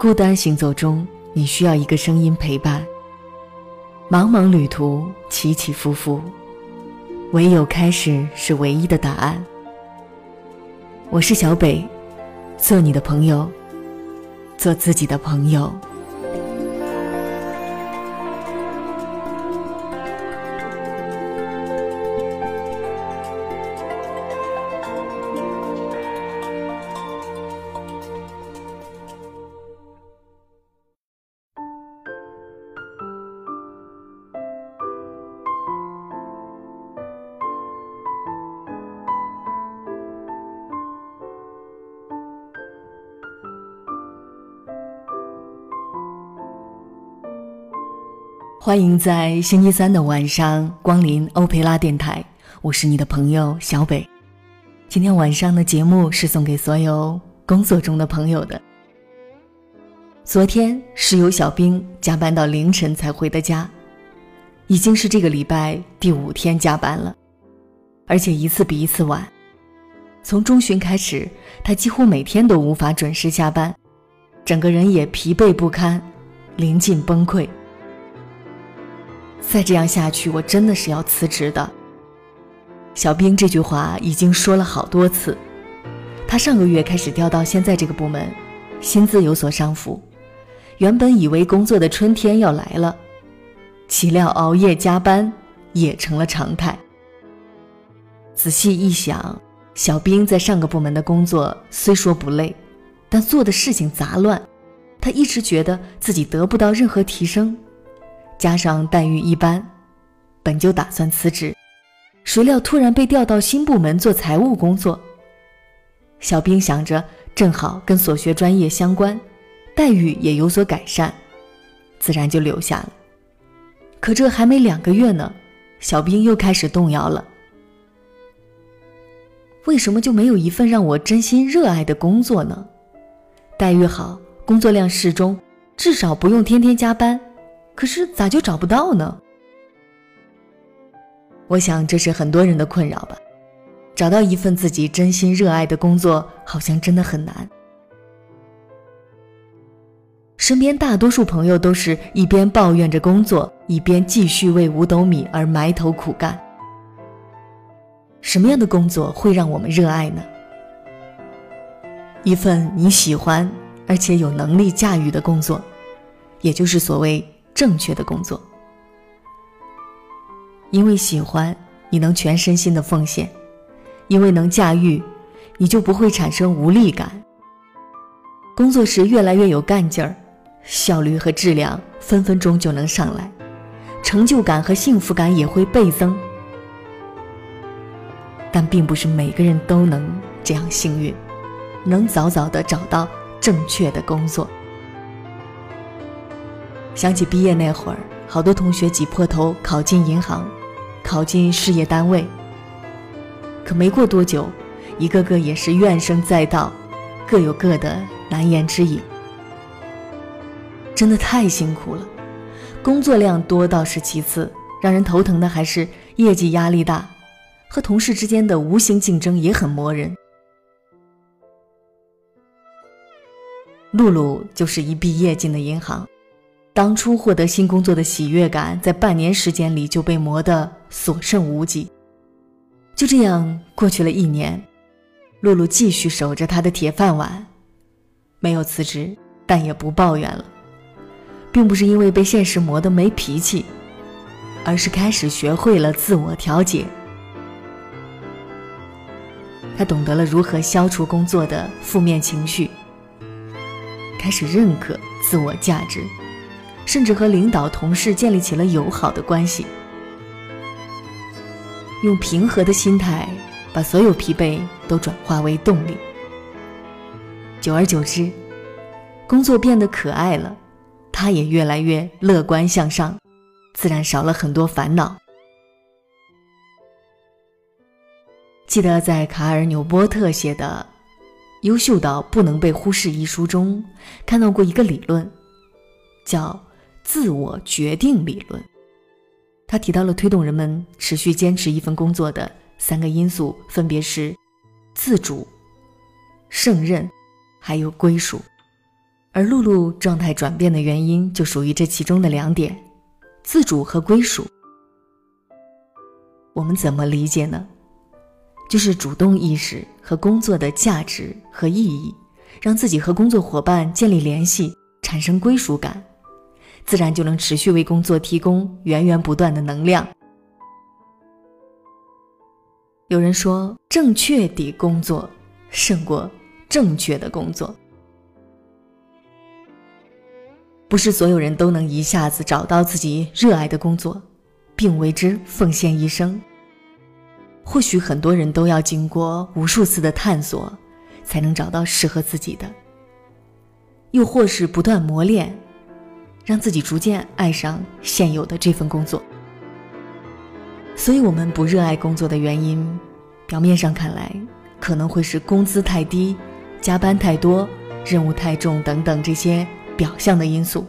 孤单行走中，你需要一个声音陪伴。茫茫旅途，起起伏伏，唯有开始是唯一的答案。我是小北，做你的朋友，做自己的朋友。欢迎在星期三的晚上光临欧佩拉电台，我是你的朋友小北。今天晚上的节目是送给所有工作中的朋友的。昨天室友小兵加班到凌晨才回的家，已经是这个礼拜第五天加班了，而且一次比一次晚。从中旬开始，他几乎每天都无法准时下班，整个人也疲惫不堪，临近崩溃。再这样下去，我真的是要辞职的。小兵这句话已经说了好多次。他上个月开始调到现在这个部门，薪资有所上浮，原本以为工作的春天要来了，岂料熬夜加班也成了常态。仔细一想，小兵在上个部门的工作虽说不累，但做的事情杂乱，他一直觉得自己得不到任何提升。加上待遇一般，本就打算辞职，谁料突然被调到新部门做财务工作。小兵想着正好跟所学专业相关，待遇也有所改善，自然就留下了。可这还没两个月呢，小兵又开始动摇了。为什么就没有一份让我真心热爱的工作呢？待遇好，工作量适中，至少不用天天加班。可是咋就找不到呢？我想这是很多人的困扰吧。找到一份自己真心热爱的工作，好像真的很难。身边大多数朋友都是一边抱怨着工作，一边继续为五斗米而埋头苦干。什么样的工作会让我们热爱呢？一份你喜欢而且有能力驾驭的工作，也就是所谓。正确的工作，因为喜欢，你能全身心的奉献；因为能驾驭，你就不会产生无力感。工作时越来越有干劲儿，效率和质量分分钟就能上来，成就感和幸福感也会倍增。但并不是每个人都能这样幸运，能早早的找到正确的工作。想起毕业那会儿，好多同学挤破头考进银行，考进事业单位。可没过多久，一个个也是怨声载道，各有各的难言之隐。真的太辛苦了，工作量多倒是其次，让人头疼的还是业绩压力大，和同事之间的无形竞争也很磨人。露露就是一毕业进的银行。当初获得新工作的喜悦感，在半年时间里就被磨得所剩无几。就这样过去了一年，露露继续守着她的铁饭碗，没有辞职，但也不抱怨了，并不是因为被现实磨得没脾气，而是开始学会了自我调节。她懂得了如何消除工作的负面情绪，开始认可自我价值。甚至和领导、同事建立起了友好的关系，用平和的心态把所有疲惫都转化为动力。久而久之，工作变得可爱了，他也越来越乐观向上，自然少了很多烦恼。记得在卡尔纽波特写的《优秀到不能被忽视》一书中，看到过一个理论，叫。自我决定理论，他提到了推动人们持续坚持一份工作的三个因素，分别是自主、胜任，还有归属。而露露状态转变的原因就属于这其中的两点：自主和归属。我们怎么理解呢？就是主动意识和工作的价值和意义，让自己和工作伙伴建立联系，产生归属感，自然就能持续为工作提供源源不断的能量。有人说，正确的工作胜过正确的工作。不是所有人都能一下子找到自己热爱的工作，并为之奉献一生。或许很多人都要经过无数次的探索，才能找到适合自己的；又或是不断磨练，让自己逐渐爱上现有的这份工作。所以，我们不热爱工作的原因，表面上看来可能会是工资太低、加班太多、任务太重等等这些表象的因素，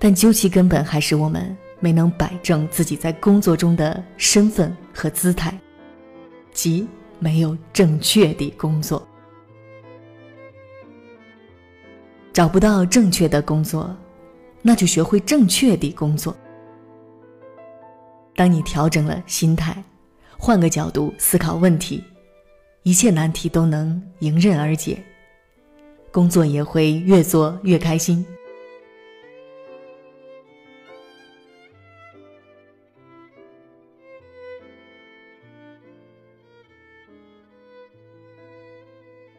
但究其根本，还是我们没能摆正自己在工作中的身份和姿态。即没有正确的工作，找不到正确的工作，那就学会正确的工作。当你调整了心态，换个角度思考问题，一切难题都能迎刃而解，工作也会越做越开心。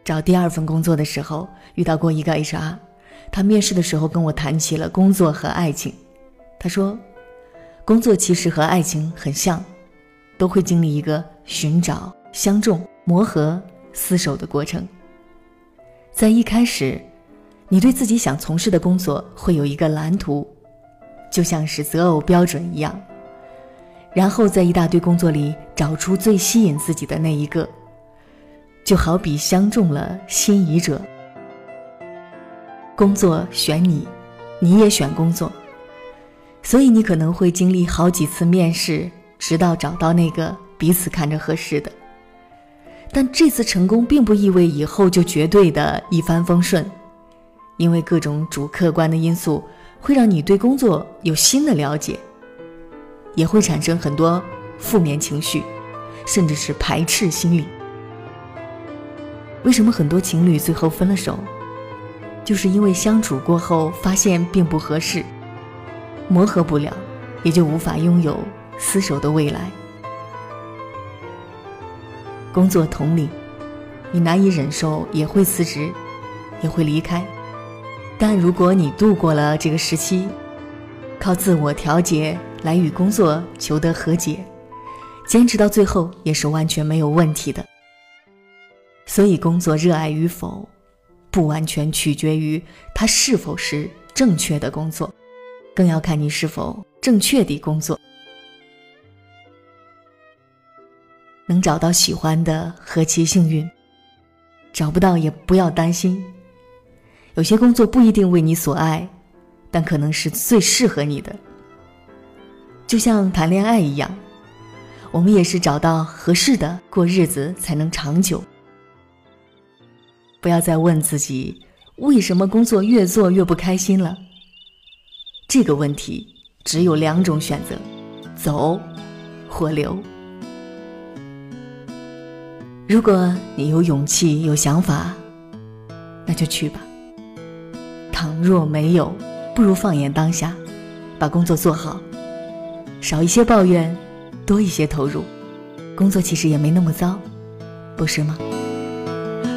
找第二份工作的时候，遇到过一个 HR，他面试的时候跟我谈起了工作和爱情。他说，工作其实和爱情很像，都会经历一个寻找、相中、磨合、厮守的过程。在一开始，你对自己想从事的工作会有一个蓝图，就像是择偶标准一样，然后在一大堆工作里找出最吸引自己的那一个。就好比相中了心仪者，工作选你，你也选工作，所以你可能会经历好几次面试，直到找到那个彼此看着合适的。但这次成功并不意味以后就绝对的一帆风顺，因为各种主客观的因素会让你对工作有新的了解，也会产生很多负面情绪，甚至是排斥心理。为什么很多情侣最后分了手，就是因为相处过后发现并不合适，磨合不了，也就无法拥有厮守的未来。工作同理，你难以忍受也会辞职，也会离开。但如果你度过了这个时期，靠自我调节来与工作求得和解，坚持到最后也是完全没有问题的。所以，工作热爱与否，不完全取决于它是否是正确的工作，更要看你是否正确的工作。能找到喜欢的，何其幸运；找不到也不要担心。有些工作不一定为你所爱，但可能是最适合你的。就像谈恋爱一样，我们也是找到合适的过日子才能长久。不要再问自己为什么工作越做越不开心了。这个问题只有两种选择：走或留。如果你有勇气、有想法，那就去吧。倘若没有，不如放眼当下，把工作做好，少一些抱怨，多一些投入，工作其实也没那么糟，不是吗？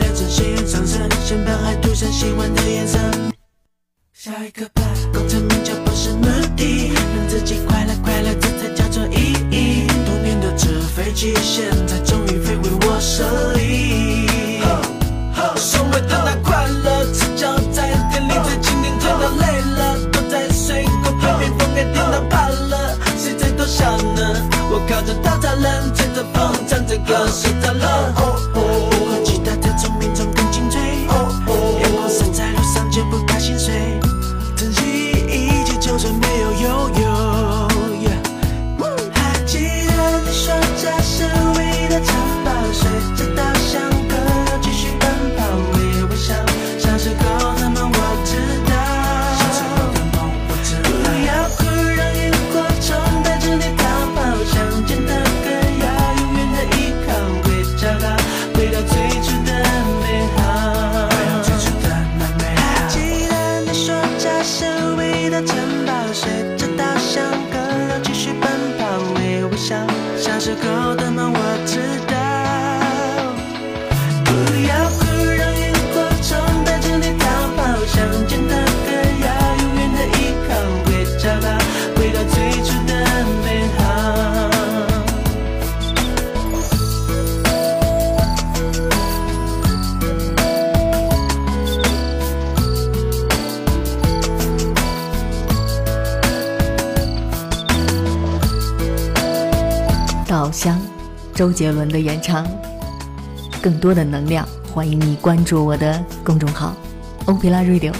为自己的人生信愿上升，先把爱涂上喜欢的颜色。下一个吧，功成名就不是目的，让自己快乐快乐，这才叫做意义。童年的纸飞机，现在终于飞回我手里。所谓的那快乐，赤脚在田里最蜻蜓追到累了，躲在水沟旁边风给电到怕了，谁在偷笑呢？我靠着稻草人，吹着风唱着歌睡着了。小时候的梦我知道。老乡，周杰伦的演唱。更多的能量，欢迎你关注我的公众号“欧皮拉 Radio”。